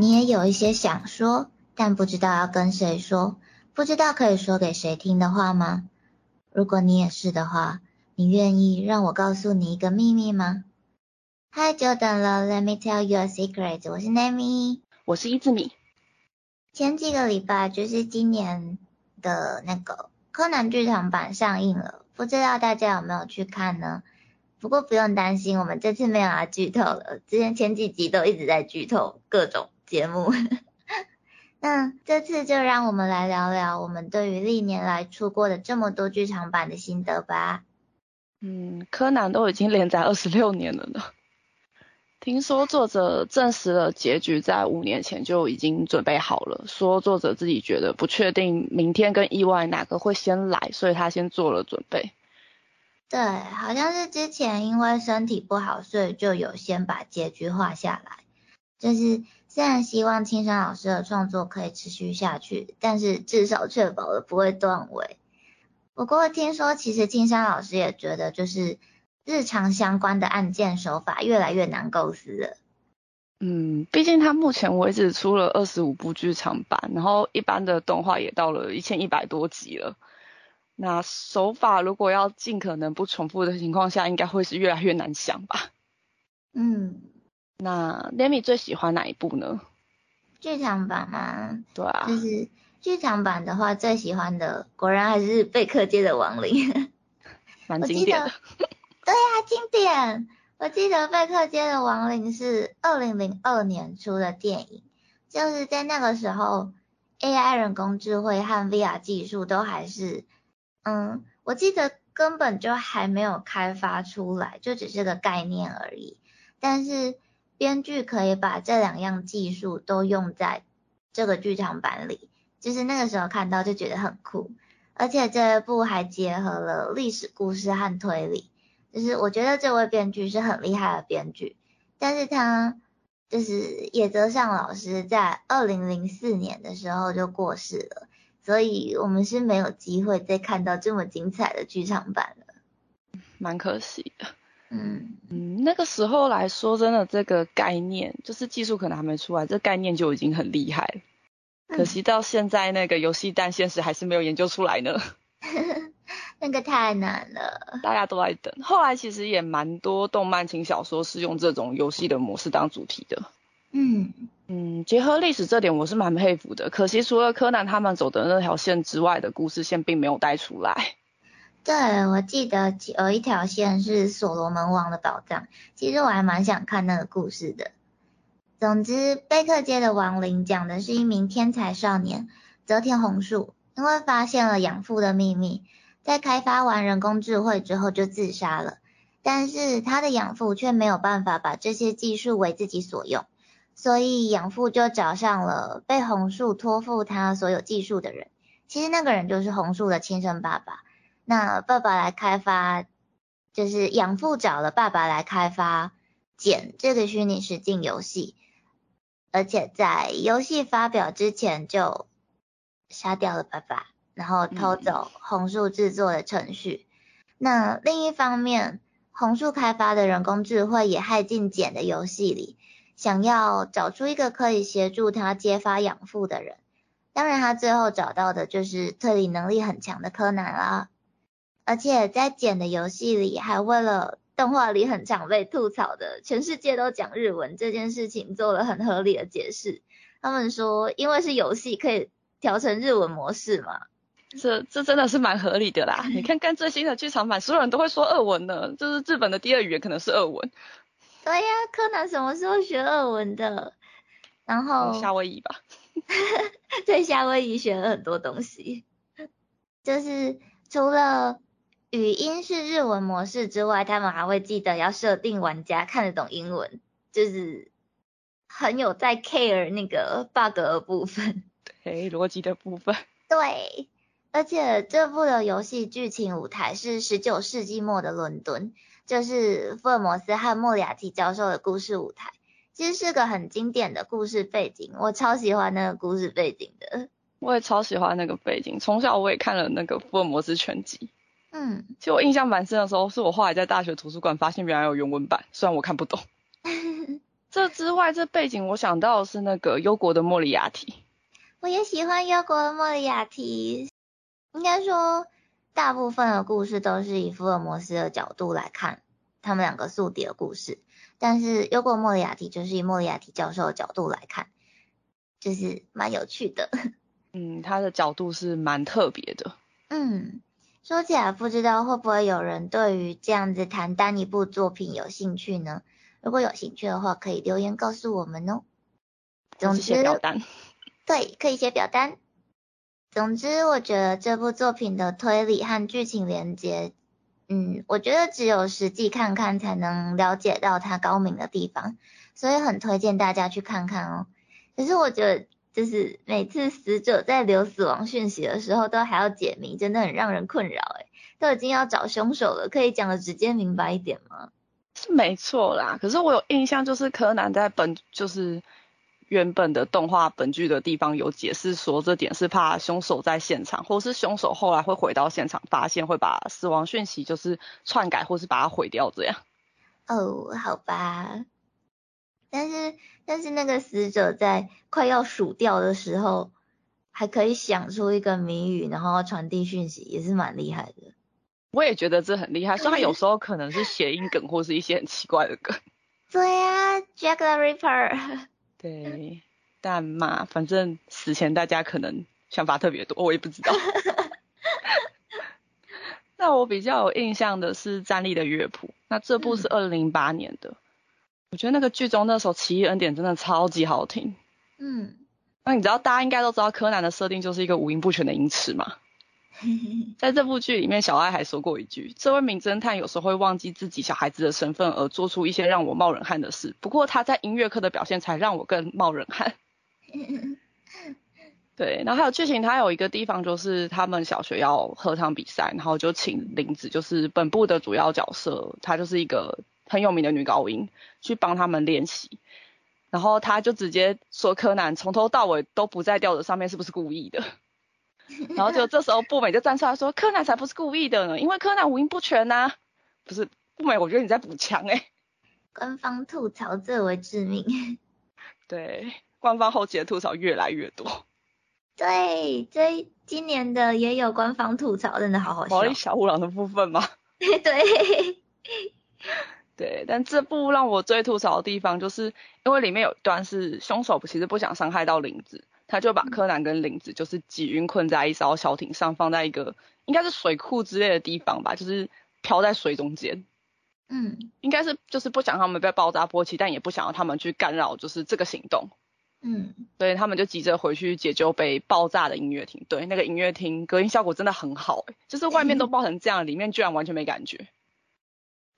你也有一些想说，但不知道要跟谁说，不知道可以说给谁听的话吗？如果你也是的话，你愿意让我告诉你一个秘密吗？嗨，久等了，Let me tell you a secret。我是 Nami，我是伊兹米。前几个礼拜就是今年的那个柯南剧场版上映了，不知道大家有没有去看呢？不过不用担心，我们这次没有要剧透了，之前前几集都一直在剧透各种节目。那这次就让我们来聊聊我们对于历年来出过的这么多剧场版的心得吧。嗯，柯南都已经连载二十六年了呢。听说作者证实了结局在五年前就已经准备好了，说作者自己觉得不确定明天跟意外哪个会先来，所以他先做了准备。对，好像是之前因为身体不好，所以就有先把结局画下来。就是虽然希望青山老师的创作可以持续下去，但是至少确保了不会断尾。不过听说其实青山老师也觉得就是。日常相关的案件手法越来越难构思了。嗯，毕竟他目前为止出了二十五部剧场版，然后一般的动画也到了一千一百多集了。那手法如果要尽可能不重复的情况下，应该会是越来越难想吧？嗯，那 Lemi 最喜欢哪一部呢？剧场版吗？对啊，就是剧场版的话，最喜欢的果然还是贝克街的亡灵，蛮经典的。对呀，经典。我记得贝克街的亡灵是二零零二年出的电影，就是在那个时候，AI 人工智慧和 VR 技术都还是，嗯，我记得根本就还没有开发出来，就只是个概念而已。但是编剧可以把这两样技术都用在这个剧场版里，就是那个时候看到就觉得很酷，而且这一部还结合了历史故事和推理。就是我觉得这位编剧是很厉害的编剧，但是他就是野泽尚老师在二零零四年的时候就过世了，所以我们是没有机会再看到这么精彩的剧场版了，蛮可惜的。嗯嗯，那个时候来说，真的这个概念就是技术可能还没出来，这概念就已经很厉害了。可惜到现在那个游戏但现实还是没有研究出来呢。那个太难了，大家都在等。后来其实也蛮多动漫轻小说是用这种游戏的模式当主题的。嗯嗯，结合历史这点我是蛮佩服的。可惜除了柯南他们走的那条线之外的故事线并没有带出来。对，我记得有一条线是所罗门王的宝藏，其实我还蛮想看那个故事的。总之，贝克街的亡灵讲的是一名天才少年泽田红树，因为发现了养父的秘密。在开发完人工智慧之后就自杀了，但是他的养父却没有办法把这些技术为自己所用，所以养父就找上了被红树托付他所有技术的人。其实那个人就是红树的亲生爸爸。那爸爸来开发，就是养父找了爸爸来开发简这个虚拟实境游戏，而且在游戏发表之前就杀掉了爸爸。然后偷走红树制作的程序。那另一方面，红树开发的人工智慧也害进简的游戏里，想要找出一个可以协助他揭发养父的人。当然，他最后找到的就是推理能力很强的柯南啦。而且在剪的游戏里，还为了动画里很常被吐槽的全世界都讲日文这件事情做了很合理的解释。他们说，因为是游戏，可以调成日文模式嘛。这这真的是蛮合理的啦！你看看最新的剧场版，所有人都会说俄文呢，就是日本的第二语言可能是俄文。对呀，柯南什么时候学俄文的？然后夏威夷吧。在夏威夷学了很多东西，就是除了语音是日文模式之外，他们还会记得要设定玩家看得懂英文，就是很有在 care 那个 bug 的部分。对，逻辑的部分。对。而且这部的游戏剧情舞台是十九世纪末的伦敦，就是福尔摩斯和莫里亚蒂教授的故事舞台，其实是个很经典的故事背景，我超喜欢那个故事背景的。我也超喜欢那个背景，从小我也看了那个福尔摩斯全集。嗯，其实我印象蛮深的时候，是我后来在大学图书馆发现原来有原文版，虽然我看不懂。这之外，这背景我想到的是那个忧国的莫里亚蒂。我也喜欢忧国的莫里亚蒂。应该说，大部分的故事都是以福尔摩斯的角度来看他们两个宿敌的故事，但是忧国莫里亚蒂就是以莫里亚蒂教授的角度来看，就是蛮有趣的。嗯，他的角度是蛮特别的。嗯，说起来，不知道会不会有人对于这样子谈单一部作品有兴趣呢？如果有兴趣的话，可以留言告诉我们哦。总之，表单。对，可以写表单。总之，我觉得这部作品的推理和剧情连接，嗯，我觉得只有实际看看才能了解到它高明的地方，所以很推荐大家去看看哦。可是我觉得，就是每次死者在留死亡讯息的时候，都还要解谜，真的很让人困扰诶都已经要找凶手了，可以讲的直接明白一点吗？是没错啦，可是我有印象，就是柯南在本就是原本的动画本剧的地方有解释说，这点是怕凶手在现场，或是凶手后来会回到现场发现，会把死亡讯息就是篡改，或是把它毁掉这样。哦，好吧。但是但是那个死者在快要数掉的时候，还可以想出一个谜语，然后传递讯息，也是蛮厉害的。我也觉得这很厉害，虽然有时候可能是谐音梗或是一些很奇怪的梗。对啊，Jack the Ripper。对，但嘛，反正死前大家可能想法特别多，我也不知道。那我比较有印象的是《站立的乐谱》，那这部是二零零八年的。我觉得那个剧中那首《奇异恩典》真的超级好听。嗯。那你知道大家应该都知道柯南的设定就是一个五音不全的音痴嘛？在这部剧里面，小爱还说过一句：“这位名侦探有时候会忘记自己小孩子的身份，而做出一些让我冒冷汗的事。不过他在音乐课的表现才让我更冒冷汗。”对，然后还有剧情，它有一个地方就是他们小学要合唱比赛，然后就请林子，就是本部的主要角色，他就是一个很有名的女高音，去帮他们练习。然后他就直接说：“柯南从头到尾都不在调子上面，是不是故意的？” 然后就这时候步美就站出来说：“柯南才不是故意的呢，因为柯南五音不全呐。”不是步美，我觉得你在补枪哎。官方吐槽最为致命。对，官方后期的吐槽越来越多。对，这今年的也有官方吐槽，真的好好笑。毛小五郎的部分吗？对。对，但这部让我最吐槽的地方，就是因为里面有一段是凶手其实不想伤害到林子。他就把柯南跟林子就是挤晕困在一艘小艇上，放在一个应该是水库之类的地方吧，就是漂在水中间。嗯，应该是就是不想他们被爆炸波及，但也不想要他们去干扰就是这个行动。嗯，所以他们就急着回去解救被爆炸的音乐厅。对，那个音乐厅隔音效果真的很好，诶，就是外面都爆成这样，里面居然完全没感觉。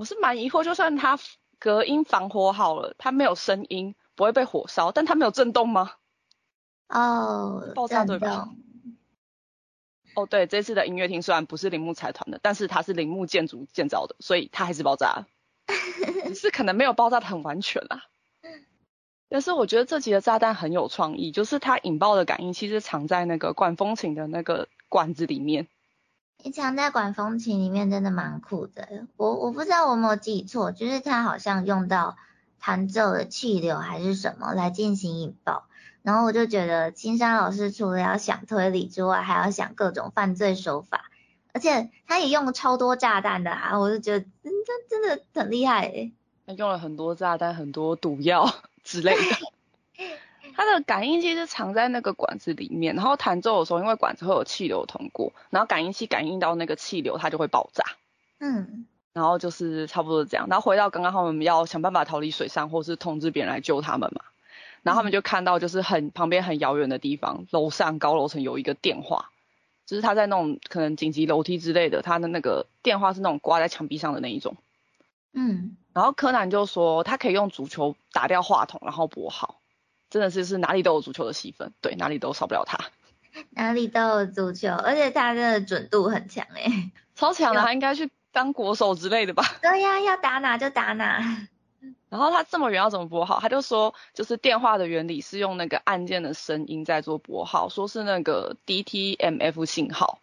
我是蛮疑惑，就算它隔音防火好了，它没有声音，不会被火烧，但它没有震动吗？哦，爆炸对吧？哦，对，这次的音乐厅虽然不是铃木财团的，但是它是铃木建筑建造的，所以它还是爆炸，只是可能没有爆炸的很完全啦。但是我觉得这集的炸弹很有创意，就是它引爆的感应器是藏在那个管风琴的那个管子里面。你藏在管风琴里面真的蛮酷的，我我不知道我有没有记错，就是他好像用到弹奏的气流还是什么来进行引爆。然后我就觉得青山老师除了要想推理之外，还要想各种犯罪手法，而且他也用了超多炸弹的啊，我就觉得真真的很厉害诶。他用了很多炸弹，很多毒药 之类的。它的感应器是藏在那个管子里面，然后弹奏的时候，因为管子会有气流通过，然后感应器感应到那个气流，它就会爆炸。嗯。然后就是差不多这样。然后回到刚刚他们要想办法逃离水上，或是通知别人来救他们嘛。然后他们就看到，就是很旁边很遥远的地方，楼上高楼层有一个电话，就是他在那种可能紧急楼梯之类的，他的那个电话是那种挂在墙壁上的那一种。嗯。然后柯南就说，他可以用足球打掉话筒，然后拨号，真的是是哪里都有足球的戏份，对，哪里都少不了他。哪里都有足球，而且他的准度很强诶。超强的，他应该去当国手之类的吧？对呀，要打哪就打哪。然后他这么远要怎么拨号？他就说，就是电话的原理是用那个按键的声音在做拨号，说是那个 DTMF 信号。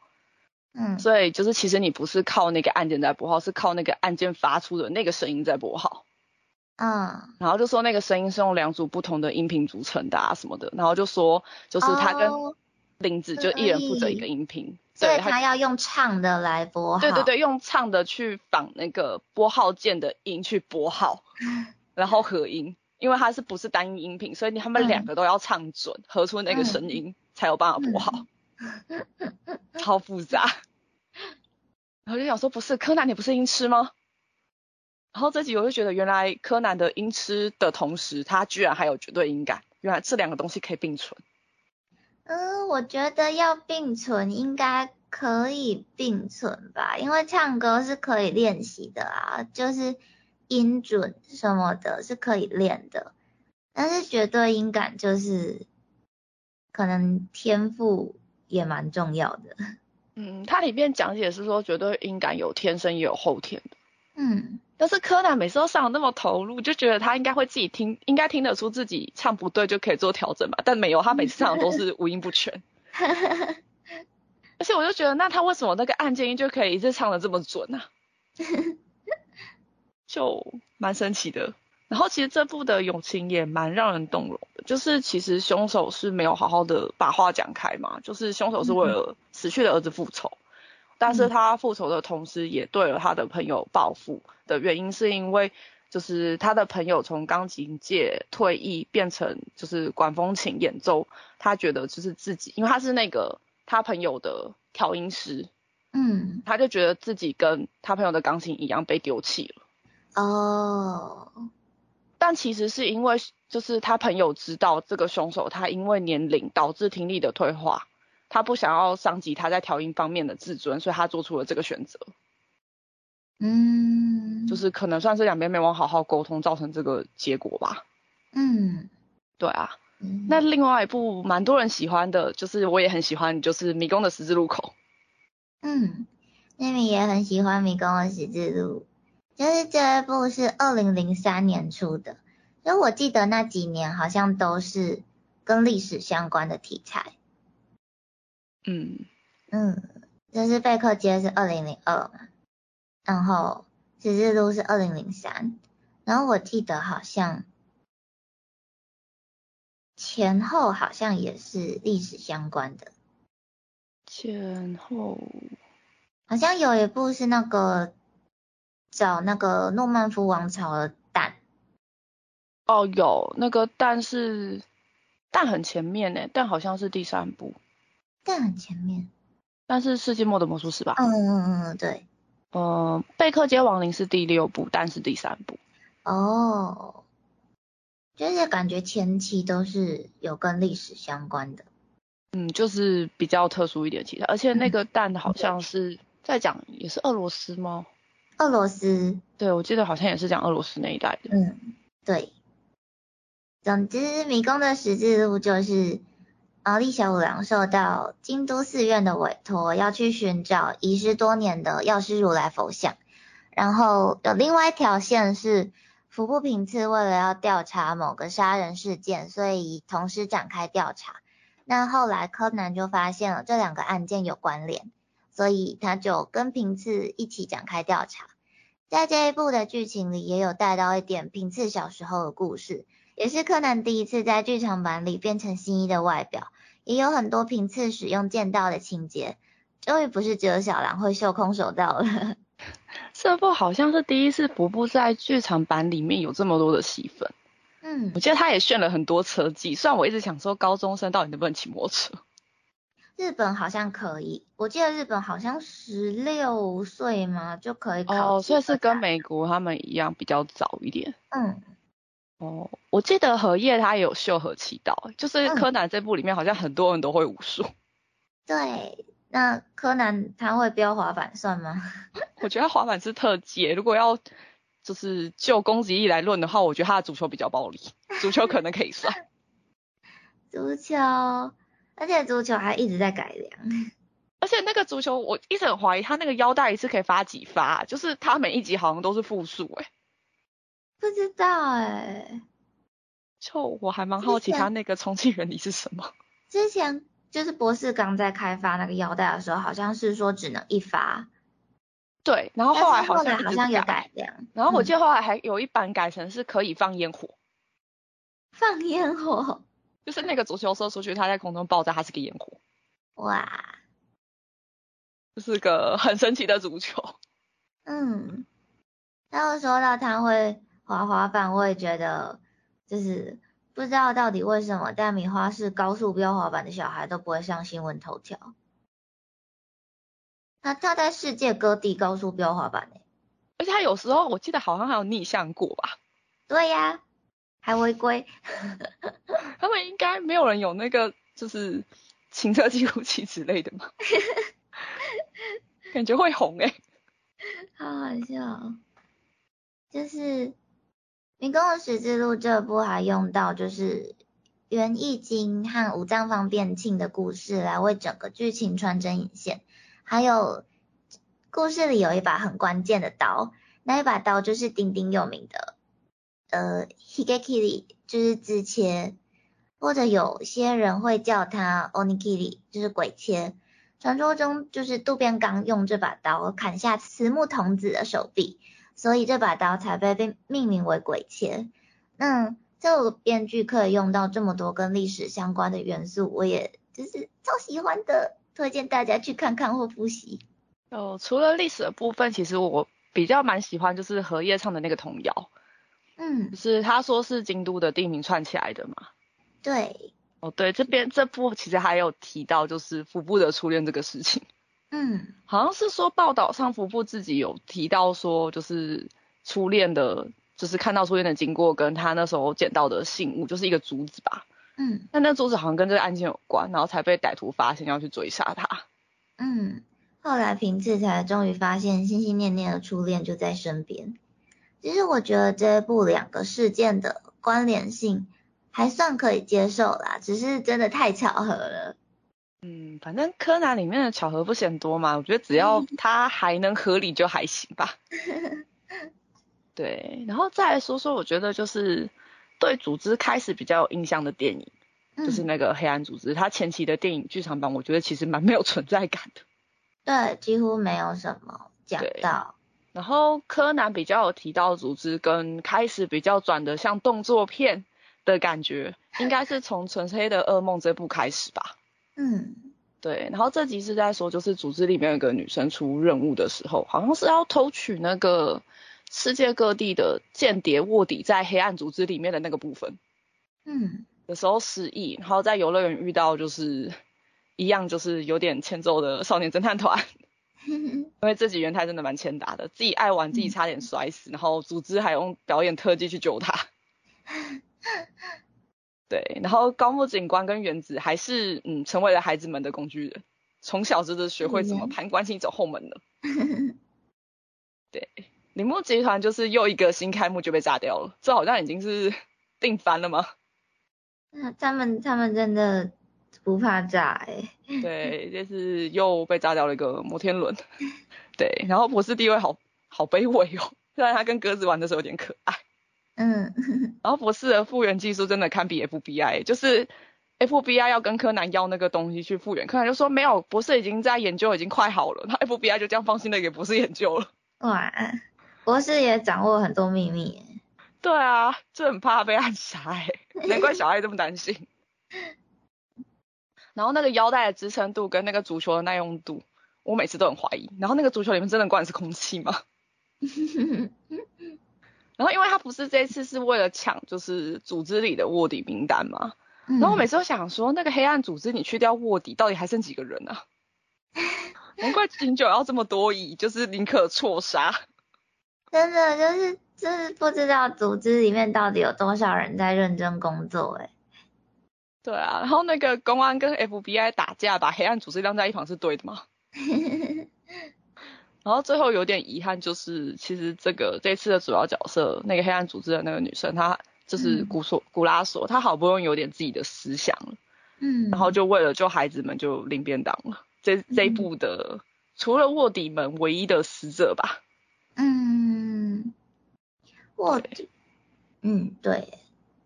嗯，所以就是其实你不是靠那个按键在拨号，是靠那个按键发出的那个声音在拨号。嗯，然后就说那个声音是用两组不同的音频组成的啊什么的，然后就说就是他跟哦林子就一人负责一个音频，对，所以他要用唱的来拨号。对对对，用唱的去仿那个拨号键的音去拨号，然后合音，因为它是不是单一音频，所以他们嗯两个都要唱准，合出那个声音才有办法拨号，超复杂。然后就想说，不是柯南，你不是音痴吗？然后这集我就觉得，原来柯南的音痴的同时，他居然还有绝对音感，原来这两个东西可以并存。嗯，我觉得要并存应该可以并存吧，因为唱歌是可以练习的啊，就是音准什么的是可以练的，但是绝对音感就是可能天赋也蛮重要的。嗯，它里面讲解是说，绝对音感有天生也有后天的。嗯，但是柯南每次都上的那么投入，就觉得他应该会自己听，应该听得出自己唱不对就可以做调整吧。但没有，他每次唱的都是五音不全。而且我就觉得，那他为什么那个按键音就可以一直唱的这么准呢、就蛮神奇的。然后其实这部的友情也蛮让人动容的，就是其实凶手是没有好好的把话讲开嘛，就是凶手是为了死去的儿子复仇，但是他复仇的同时也对了他的朋友报复的原因是因为就是他的朋友从钢琴界退役变成就是管风琴演奏，他觉得就是自己，因为他是那个他朋友的调音师，嗯，他就觉得自己跟他朋友的钢琴一样被丢弃了。哦，但其实是因为就是他朋友知道这个凶手他因为年龄导致听力的退化，他不想要伤及他在调音方面的自尊，所以他做出了这个选择，嗯，就是可能算是两边没有好好沟通造成这个结果吧。嗯，对啊，嗯那另外一部蛮多人喜欢的，就是我也很喜欢，就是迷宫的十字路口。嗯，妹妹也很喜欢《迷宫的十字路》，就是这一部是二零零三年出的，所以我记得那几年好像都是跟历史相关的题材。嗯，嗯，就是贝克街是二零零二嘛，然后十字路是二零零三，然后我记得好像前后好像也是历史相关的。前后好像有一部是那个找那个诺曼夫王朝的蛋，哦有那个，蛋是蛋很前面呢，但好像是第三部，蛋很前面。但是世纪末的魔术师吧？嗯嗯嗯，对。呃，贝克街亡灵是第六部，但是第三部。哦，就是感觉前期都是有跟历史相关的。嗯，就是比较特殊一点其他，而且那个蛋好像是在讲也是俄罗斯吗？俄罗斯，对，我记得好像也是讲俄罗斯那一带的。嗯，对。总之，迷宫的十字路就是毛利小五郎受到京都寺院的委托，要去寻找遗失多年的药师如来佛像。然后有另外一条线是服部平次为了要调查某个杀人事件，所以同时展开调查。那后来柯南就发现了这两个案件有关联，所以他就跟平次一起展开调查。在这一部的剧情里，也有带到一点平次小时候的故事，也是柯南第一次在剧场版里变成新一的外表，也有很多频次使用剑道的情节。终于不是只有小兰会秀空手道了。这部好像是第一次服部在剧场版里面有这么多的戏份。嗯我，记得他也炫了很多车技，虽然我一直想说高中生到底能不能骑摩托车。日本好像可以，我记得日本好像十六岁嘛就可以考哦，所以是跟美美国他们一样比较早一点。嗯哦，我记得荷叶他也有秀和祈祷，就是嗯柯南这部里面好像很多人都会武术。对。那柯南他会飙滑板算吗？我觉得滑板是特技，如果要就是就攻击力来论的话，我觉得他的足球比较暴力，足球可能可以算。足球，而且足球还一直在改良。而且那个足球，我一直很怀疑他那个腰带一次可以发几发，就是他每一集好像都是复数哎。不知道哎、就我还蛮好奇之前他那个充气原理是什么。之前就是博士刚在开发那个腰带的时候，好像是说只能一发。对，然后后来好像好像有改良，然后我记得后来还有一版改成是可以放烟火，放烟火，就是那个足球射出去，它在空中爆炸，它是个烟火，哇，这是个很神奇的足球，嗯，然后说到它会滑滑板，我也觉得就是不知道到底为什么，但米花是高速飙滑板的小孩都不会上新闻头条。他他在世界各地高速飙滑板呢，而且他有时候我记得好像还有逆向过吧？对呀，还违规。他们应该没有人有那个就是行车记录器之类的吗？感觉会红哎，好好笑。就是《迷宫的十字路》这部还用到就是元义经和五藏方便庆的故事来为整个剧情穿针引线。还有故事里有一把很关键的刀，那一把刀就是鼎鼎有名的，呃，higekiri，就是自切，或者有些人会叫它 onikiri，就是鬼切。传说中就是渡边刚用这把刀砍下慈木童子的手臂，所以这把刀才被被命名为鬼切。那这个编剧可以用到这么多跟历史相关的元素，我也就是超喜欢的。推荐大家去看看或复习。哦，除了历史的部分，其实我比较蛮喜欢就是荷叶唱的那个童谣。嗯，就是他说是京都的地名串起来的嘛。对。哦，对，这边这部其实还有提到就是服部的初恋这个事情。嗯，好像是说报道上服部自己有提到说，就是初恋的，就是看到初恋的经过，跟他那时候捡到的信物，就是一个竹子吧。嗯，那那桌子好像跟这个案件有关，然后才被歹徒发现要去追杀他。嗯，后来平次才终于发现心心念念的初恋就在身边。其实我觉得这部两个事件的关联性还算可以接受啦，只是真的太巧合了。嗯，反正柯南里面的巧合不嫌多嘛，我觉得只要它还能合理就还行吧。对，然后再来说说，我觉得就是。对组织开始比较有印象的电影，就是那个黑暗组织。它前期的电影剧场版，我觉得其实蛮没有存在感的。对，几乎没有什么讲到。然后柯南比较有提到组织，跟开始比较转的像动作片的感觉，应该是从《纯黑的噩梦》这部开始吧。嗯，对。然后这集是在说，就是组织里面有个女生出任务的时候，好像是要偷取那个。世界各地的间谍卧底在黑暗组织里面的那个部分，嗯，有时候失忆，然后在游乐园遇到就是一样就是有点欠揍的少年侦探团，因为这集元太真的蛮欠打的，自己爱玩自己差点摔死，然后组织还用表演特技去救他，对，然后高木警官跟原子还是嗯成为了孩子们的工具人，从小就是学会怎么攀关系走后门的，对。铃木集团就是又一个新开幕就被炸掉了，这好像已经是 定番了吗？那他们他们真的不怕炸哎。对，就是又被炸掉了一个摩天轮。对，然后博士地位好好卑微哦，虽然他跟鸽子玩的时候有点可爱。嗯。然后博士的复原技术真的堪比 FBI，就是 FBI 要跟柯南要那个东西去复原，柯南就说没有，博士已经在研究，已经快好了。那 FBI 就这样放心的给博士研究了。哇。博士也掌握很多秘密，对啊，就很怕被暗杀哎，难怪小爱这么担心。然后那个腰带的支撑度跟那个足球的耐用度，我每次都很怀疑。然后那个足球里面真的灌的是空气吗？然后因为他不是这次是为了抢就是组织里的卧底名单嘛，然后我每次都想说，那个黑暗组织你去掉卧底，到底还剩几个人啊？难怪警九要这么多疑，就是宁可错杀。真的就是就是不知道组织里面到底有多少人在认真工作哎。对啊，然后那个公安跟 FBI 打架，把黑暗组织晾在一旁是对的吗？然后最后有点遗憾，就是其实这个这次的主要角色那个黑暗组织的那个女生，她就是古索古拉索，她好不容易有点自己的思想了，嗯，然后就为了救孩子们就领便当了。这这一部的除了卧底们唯一的死者吧。嗯，卧底，嗯，对，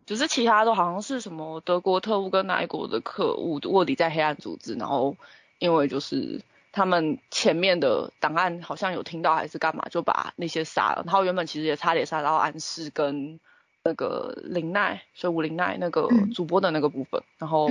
只是其他都好像是什么德国特务跟哪一国的可恶卧底在黑暗组织，然后因为就是他们前面的档案好像有听到还是干嘛，就把那些杀了。然后原本其实也差点杀到安室跟那个林奈，所以武林奈那个主播的那个部分。然后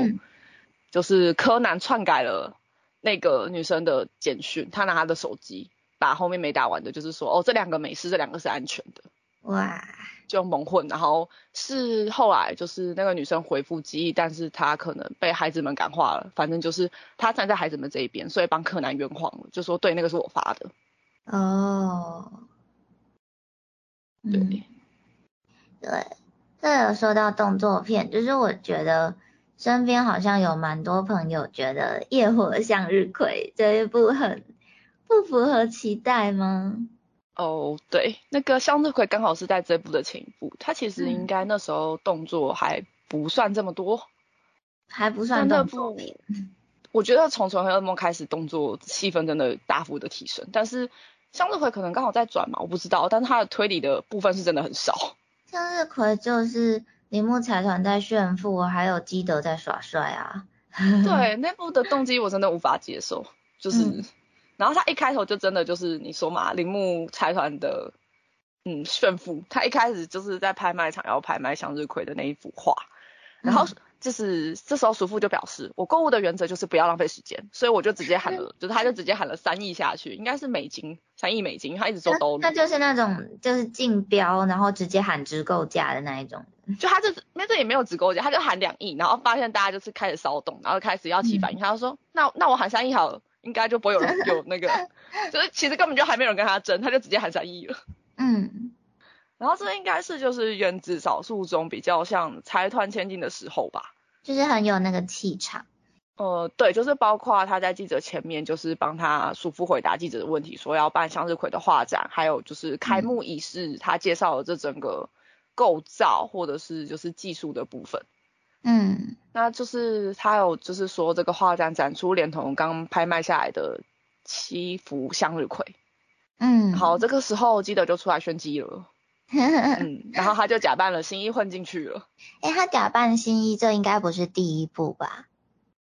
就是柯南篡改了那个女生的简讯，他拿他的手机把后面没打完的，就是说哦这两个没事，这两个是安全的。哇！就蒙混，然后是后来就是那个女生回复记忆，但是她可能被孩子们感化了，反正就是她站在孩子们这一边，所以帮柯南圆谎了，就说对，那个是我发的。哦，对，对，这有说到动作片，就是我觉得身边好像有蛮多朋友觉得《夜火向日葵》这一部很不符合期待吗？哦，对，那个向日葵刚好是在这部的前一部，他其实应该那时候动作还不算这么多，还不算动作片。我觉得从《纯黑噩梦》开始，动作气氛真的大幅的提升，但是向日葵可能刚好在转嘛，我不知道，但是它的推理的部分是真的很少。向日葵就是铃木财团在炫富，还有基德在耍帅啊。对，那部的动机我真的无法接受，就是。然后他一开头就真的就是你说嘛，铃木财团的嗯炫富，他一开始就是在拍卖场要拍卖向日葵的那一幅画，然后就是这时候叔父就表示，我购物的原则就是不要浪费时间，所以我就直接喊了，就是他就直接喊了三亿下去，应该是美金三亿美金，他一直说都，那就是那种就是竞标，然后直接喊直购价的那一种，就他这那这也没有直购价，他就喊两亿，然后发现大家就是开始骚动，然后开始要起反应，他就说那那我喊三亿好了。应该就不会有人有那个，就是其实根本就还没有人跟他争，他就直接喊三亿了。嗯，然后这应该是就是原子少数中比较像财团千金的时候吧，就是很有那个气场。呃，对，就是包括他在记者前面就是帮他叔父回答记者的问题，说要办向日葵的画展，还有就是开幕仪式，他介绍了这整个构造或者是就是技术的部分。嗯，那就是他有就是说这个画展展出连同刚拍卖下来的七幅向日葵。嗯，好，这个时候记得就出来宣机了。嗯，然后他就假扮了新一混进去了。哎，他假扮新一，这应该不是第一部吧？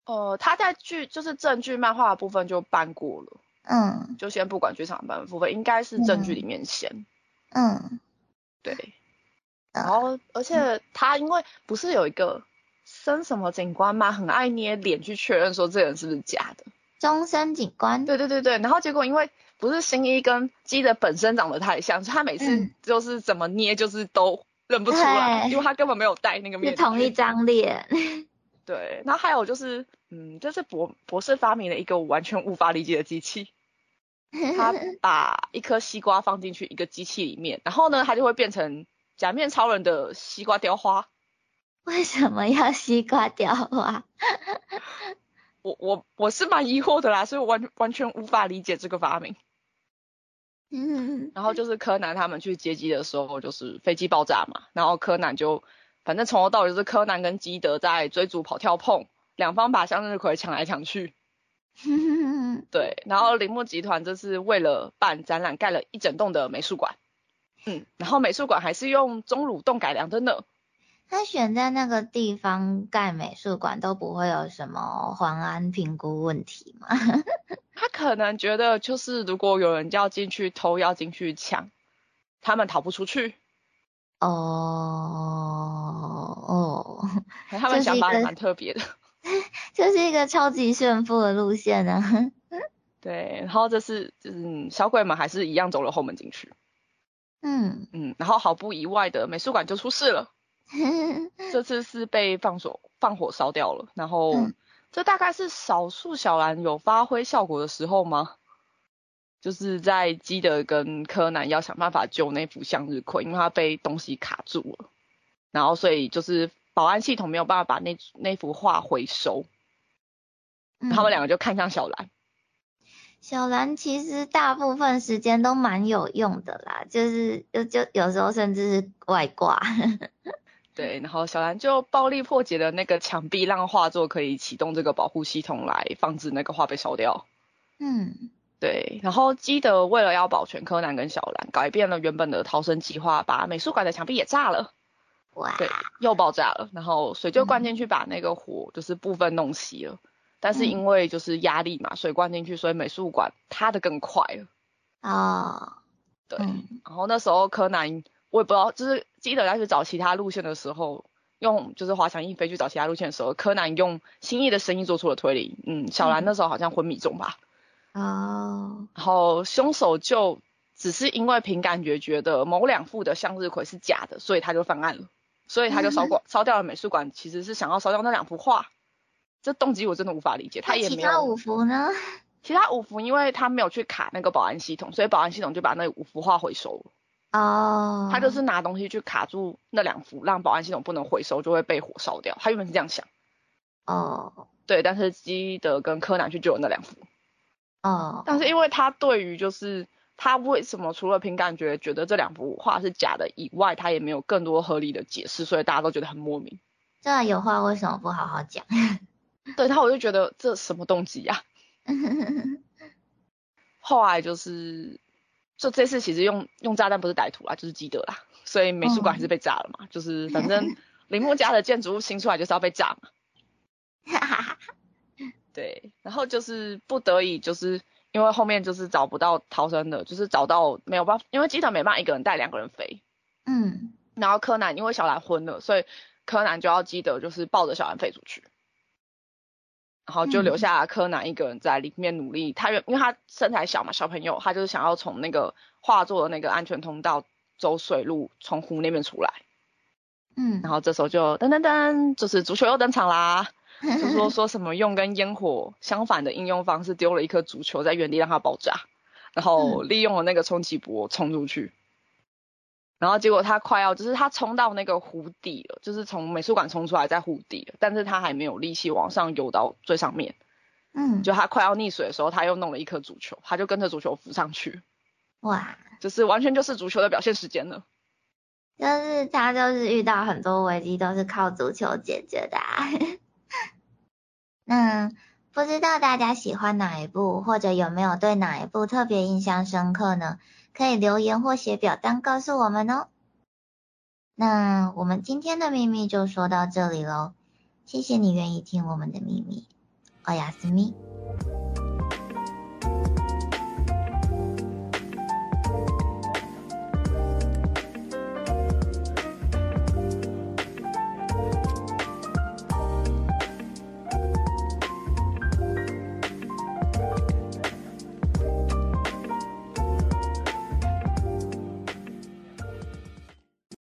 呃，他在剧就是正剧漫画的部分就扮过了。嗯，就先不管剧场版部分，应该是正剧里面先。嗯，对。然后，而且他因为不是有一个。生什么警官吗？很爱捏脸去确认说这人是不是假的。终身警官。对对对对，然后结果因为不是新一跟基的本身长得太像，所以他每次就是怎么捏就是都认不出来，因为他根本没有戴那个面具。同一张脸。对，然后还有就是，嗯，这是博博士发明了一个完全无法理解的机器，他把一颗西瓜放进去一个机器里面，然后呢，它就会变成假面超人的西瓜雕花。为什么要西瓜雕花？我我我是蛮疑惑的啦，所以我完完全无法理解这个发明。嗯，然后就是柯南他们去接机的时候，就是飞机爆炸嘛，然后柯南就反正从头到尾就是柯南跟基德在追逐跑跳碰，两方把向日葵抢来抢去。对，然后铃木集团这是为了办展览盖了一整栋的美术馆。嗯，然后美术馆还是用钟乳洞改良的呢。他选在那个地方盖美术馆都不会有什么黄安评估问题吗？他可能觉得就是如果有人要进去偷要进去抢，他们逃不出去。哦哦，他们想法也蛮特别的。就是一个超级炫富的路线啊。对，然后这是就是小鬼们还是一样走了后门进去。嗯嗯，然后毫不意外的美术馆就出事了。这次是被放手放火烧掉了，然后这大概是少数小兰有发挥效果的时候吗？就是在基德跟柯南要想办法救那幅向日葵，因为它被东西卡住了，然后所以就是保安系统没有办法把那那幅画回收，他们两个就看向小兰。小兰其实大部分时间都蛮有用的啦，就是就就有时候甚至是外挂。对，然后小兰就暴力破解了那个墙壁，让画作可以启动这个保护系统来防止那个画被烧掉。嗯，对，然后基德为了要保全柯南跟小兰，改变了原本的逃生计划，把美术馆的墙壁也炸了。哇！对，又爆炸了，然后水就灌进去，把那个火就是部分弄熄了。但是因为就是压力嘛，水灌进去，所以美术馆塌的更快了。哦，对，然后那时候柯南，我也不知道，就是记得要去找其他路线的时候，用就是滑翔翼飞去找其他路线的时候，柯南用新意的声音做出了推理。嗯，小兰那时候好像昏迷中吧。哦。然后凶手就只是因为凭感觉觉得某两幅的向日葵是假的，所以他就犯案了。所以他就烧光 烧掉了美术馆，其实是想要烧掉那两幅画。这动机我真的无法理解。他也没有。其他五幅呢？其他五幅，因为他没有去卡那个保安系统，所以保安系统就把那五幅画回收了。哦。他就是拿东西去卡住那两幅，让保安系统不能回收，就会被火烧掉。他原本是这样想。哦。对，但是基德跟柯南去救了那两幅。哦。但是因为他对于就是他为什么除了凭感觉觉得这两幅画是假的以外，他也没有更多合理的解释，所以大家都觉得很莫名。这有话为什么不好好讲？对他，我就觉得这什么动机呀？后来就是，就这次其实用用炸弹不是歹徒啦，就是基德啦，所以美术馆还是被炸了嘛。就是反正铃木家的建筑物新出来就是要被炸嘛。哈哈哈对，然后就是不得已，就是因为后面就是找不到逃生的，就是找到没有办法，因为基德没办法一个人带两个人飞。嗯。然后柯南因为小兰昏了，所以柯南就要基德就是抱着小兰飞出去。然后就留下柯南一个人在里面努力。他因为他身材小嘛，小朋友，他就是想要从那个画作的那个安全通道走水路，从湖那边出来。嗯。然后这时候就噔噔噔，就是足球又登场啦。就说说什么用跟烟火相反的应用方式，丢了一颗足球在原地让它爆炸，然后利用了那个冲击波冲出去。然后结果他快要，就是他冲到那个湖底了，就是从美术馆冲出来在湖底了，但是他还没有力气往上游到最上面。嗯，就他快要溺水的时候，他又弄了一颗足球，他就跟着足球浮上去。哇，就是完全就是足球的表现时间了。就是他就是遇到很多危机都是靠足球解决的。那不知道大家喜欢哪一部，或者有没有对哪一部特别印象深刻呢？可以留言或写表单告诉我们哦。那我们今天的秘密就说到这里喽，谢谢你愿意听我们的秘密，欧亚斯密。